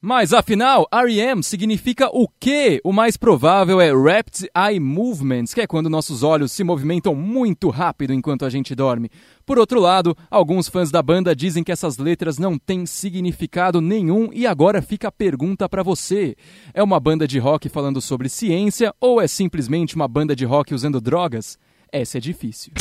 Mas afinal, REM significa o quê? O mais provável é Rapid Eye Movements, que é quando nossos olhos se movimentam muito rápido enquanto a gente dorme. Por outro lado, alguns fãs da banda dizem que essas letras não têm significado nenhum e agora fica a pergunta para você: é uma banda de rock falando sobre ciência ou é simplesmente uma banda de rock usando drogas? Essa é difícil.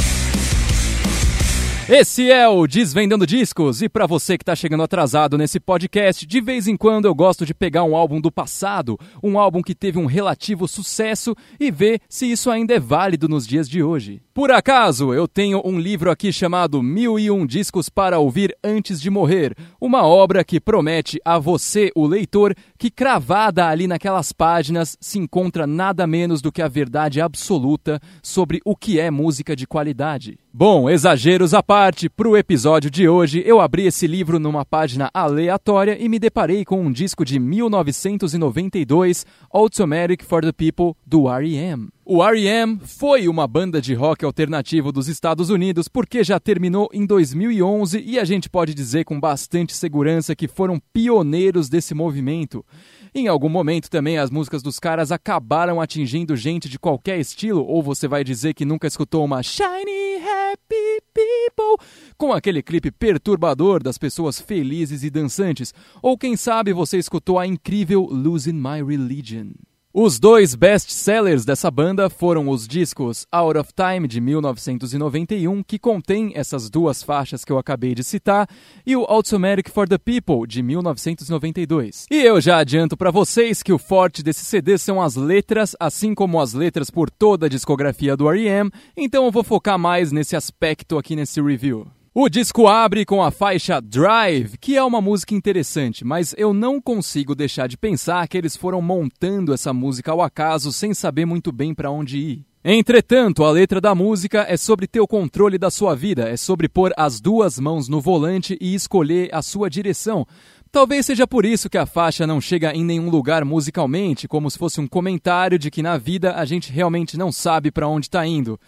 Esse é o Desvendando Discos, e para você que está chegando atrasado nesse podcast, de vez em quando eu gosto de pegar um álbum do passado, um álbum que teve um relativo sucesso, e ver se isso ainda é válido nos dias de hoje. Por acaso, eu tenho um livro aqui chamado Mil e Um Discos para Ouvir Antes de Morrer, uma obra que promete a você, o leitor, que cravada ali naquelas páginas se encontra nada menos do que a verdade absoluta sobre o que é música de qualidade. Bom, exageros à parte, para o episódio de hoje eu abri esse livro numa página aleatória e me deparei com um disco de 1992, Automatic for the People, do R.E.M. O R.E.M. foi uma banda de rock alternativo dos Estados Unidos porque já terminou em 2011 e a gente pode dizer com bastante segurança que foram pioneiros desse movimento. Em algum momento também as músicas dos caras acabaram atingindo gente de qualquer estilo, ou você vai dizer que nunca escutou uma Shiny Happy People com aquele clipe perturbador das pessoas felizes e dançantes, ou quem sabe você escutou a incrível Losing My Religion. Os dois best-sellers dessa banda foram os discos Out of Time de 1991, que contém essas duas faixas que eu acabei de citar, e o Automatic for the People de 1992. E eu já adianto para vocês que o forte desse CD são as letras, assim como as letras por toda a discografia do R.E.M., então eu vou focar mais nesse aspecto aqui nesse review. O disco abre com a faixa Drive, que é uma música interessante, mas eu não consigo deixar de pensar que eles foram montando essa música ao acaso sem saber muito bem para onde ir. Entretanto, a letra da música é sobre ter o controle da sua vida, é sobre pôr as duas mãos no volante e escolher a sua direção. Talvez seja por isso que a faixa não chega em nenhum lugar musicalmente, como se fosse um comentário de que na vida a gente realmente não sabe para onde está indo.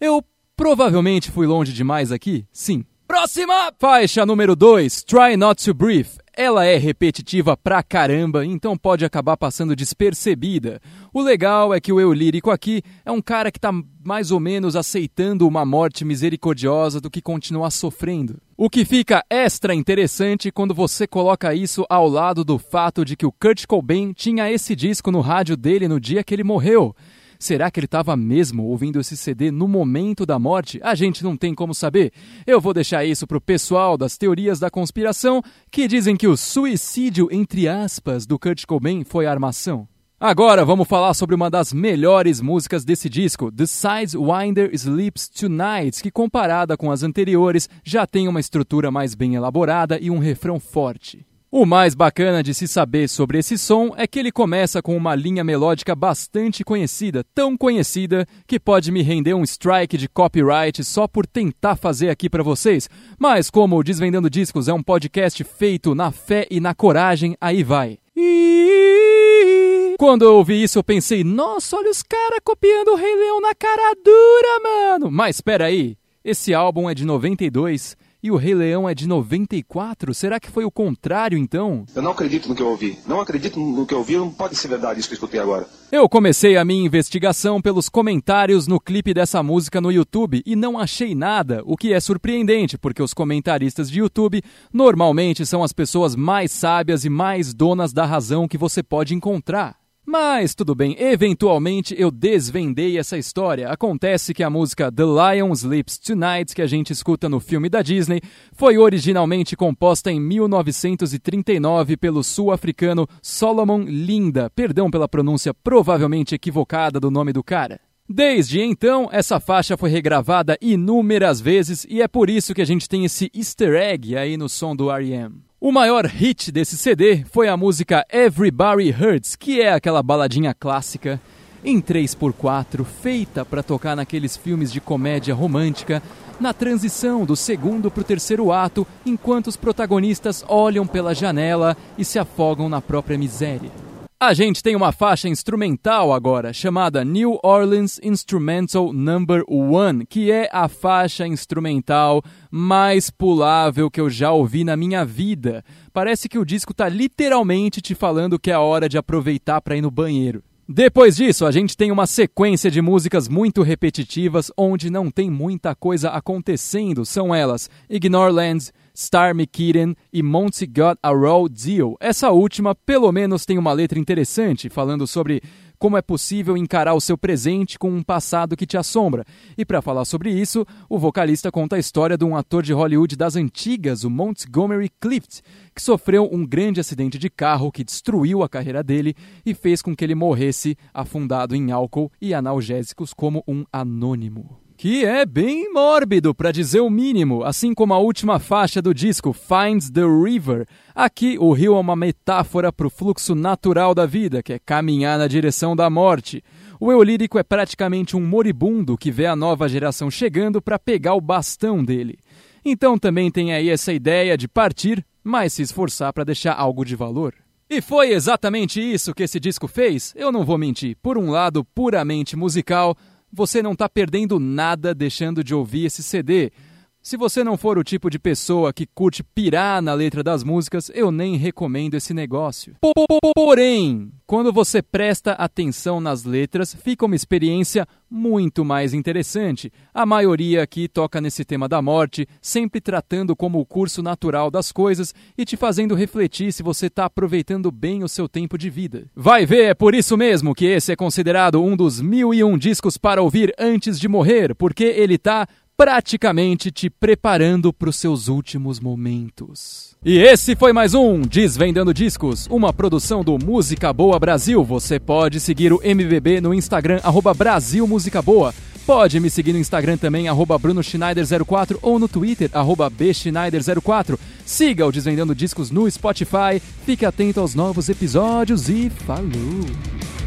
Eu Provavelmente fui longe demais aqui? Sim. Próxima! Faixa número 2, Try Not to Breathe. Ela é repetitiva pra caramba, então pode acabar passando despercebida. O legal é que o eu lírico aqui é um cara que tá mais ou menos aceitando uma morte misericordiosa do que continuar sofrendo. O que fica extra interessante quando você coloca isso ao lado do fato de que o Kurt Cobain tinha esse disco no rádio dele no dia que ele morreu. Será que ele estava mesmo ouvindo esse CD no momento da morte? A gente não tem como saber. Eu vou deixar isso pro pessoal das teorias da conspiração que dizem que o suicídio, entre aspas, do Kurt Cobain foi armação. Agora vamos falar sobre uma das melhores músicas desse disco, The Sidewinder Sleeps Tonight, que comparada com as anteriores já tem uma estrutura mais bem elaborada e um refrão forte. O mais bacana de se saber sobre esse som é que ele começa com uma linha melódica bastante conhecida, tão conhecida que pode me render um strike de copyright só por tentar fazer aqui para vocês. Mas como o Desvendando Discos é um podcast feito na fé e na coragem, aí vai. Quando eu ouvi isso, eu pensei, nossa, olha os caras copiando o Rei Leão na cara dura, mano. Mas espera aí, esse álbum é de 92 e o Rei Leão é de 94? Será que foi o contrário então? Eu não acredito no que eu ouvi. Não acredito no que eu ouvi, não pode ser verdade isso que eu escutei agora. Eu comecei a minha investigação pelos comentários no clipe dessa música no YouTube e não achei nada, o que é surpreendente, porque os comentaristas de YouTube normalmente são as pessoas mais sábias e mais donas da razão que você pode encontrar. Mas tudo bem, eventualmente eu desvendei essa história. Acontece que a música The Lion Sleeps Tonight, que a gente escuta no filme da Disney, foi originalmente composta em 1939 pelo sul-africano Solomon Linda. Perdão pela pronúncia provavelmente equivocada do nome do cara. Desde então, essa faixa foi regravada inúmeras vezes e é por isso que a gente tem esse easter egg aí no som do R.E.M. O maior hit desse CD foi a música Everybody Hurts, que é aquela baladinha clássica em 3x4, feita para tocar naqueles filmes de comédia romântica, na transição do segundo para o terceiro ato, enquanto os protagonistas olham pela janela e se afogam na própria miséria. A gente tem uma faixa instrumental agora, chamada New Orleans Instrumental Number One, que é a faixa instrumental mais pulável que eu já ouvi na minha vida. Parece que o disco tá literalmente te falando que é a hora de aproveitar para ir no banheiro. Depois disso, a gente tem uma sequência de músicas muito repetitivas, onde não tem muita coisa acontecendo. São elas Ignoreland, Star McKitten e Monty Got a Raw Deal. Essa última, pelo menos, tem uma letra interessante, falando sobre como é possível encarar o seu presente com um passado que te assombra. E para falar sobre isso, o vocalista conta a história de um ator de Hollywood das antigas, o Montgomery Clift, que sofreu um grande acidente de carro que destruiu a carreira dele e fez com que ele morresse afundado em álcool e analgésicos como um anônimo que é bem mórbido, para dizer o mínimo, assim como a última faixa do disco, Finds the River. Aqui, o rio é uma metáfora para o fluxo natural da vida, que é caminhar na direção da morte. O eu lírico é praticamente um moribundo que vê a nova geração chegando para pegar o bastão dele. Então também tem aí essa ideia de partir, mas se esforçar para deixar algo de valor. E foi exatamente isso que esse disco fez, eu não vou mentir. Por um lado, puramente musical, você não está perdendo nada deixando de ouvir esse CD. Se você não for o tipo de pessoa que curte pirar na letra das músicas, eu nem recomendo esse negócio. Porém, quando você presta atenção nas letras, fica uma experiência muito mais interessante. A maioria aqui toca nesse tema da morte, sempre tratando como o curso natural das coisas e te fazendo refletir se você está aproveitando bem o seu tempo de vida. Vai ver, é por isso mesmo que esse é considerado um dos mil e um discos para ouvir antes de morrer, porque ele está praticamente te preparando para os seus últimos momentos. E esse foi mais um Desvendando Discos, uma produção do Música Boa Brasil. Você pode seguir o MBB no Instagram, arroba Brasil Música Boa. Pode me seguir no Instagram também, arroba BrunoSchneider04 ou no Twitter, arroba Bschneider04. Siga o Desvendando Discos no Spotify, fique atento aos novos episódios e falou!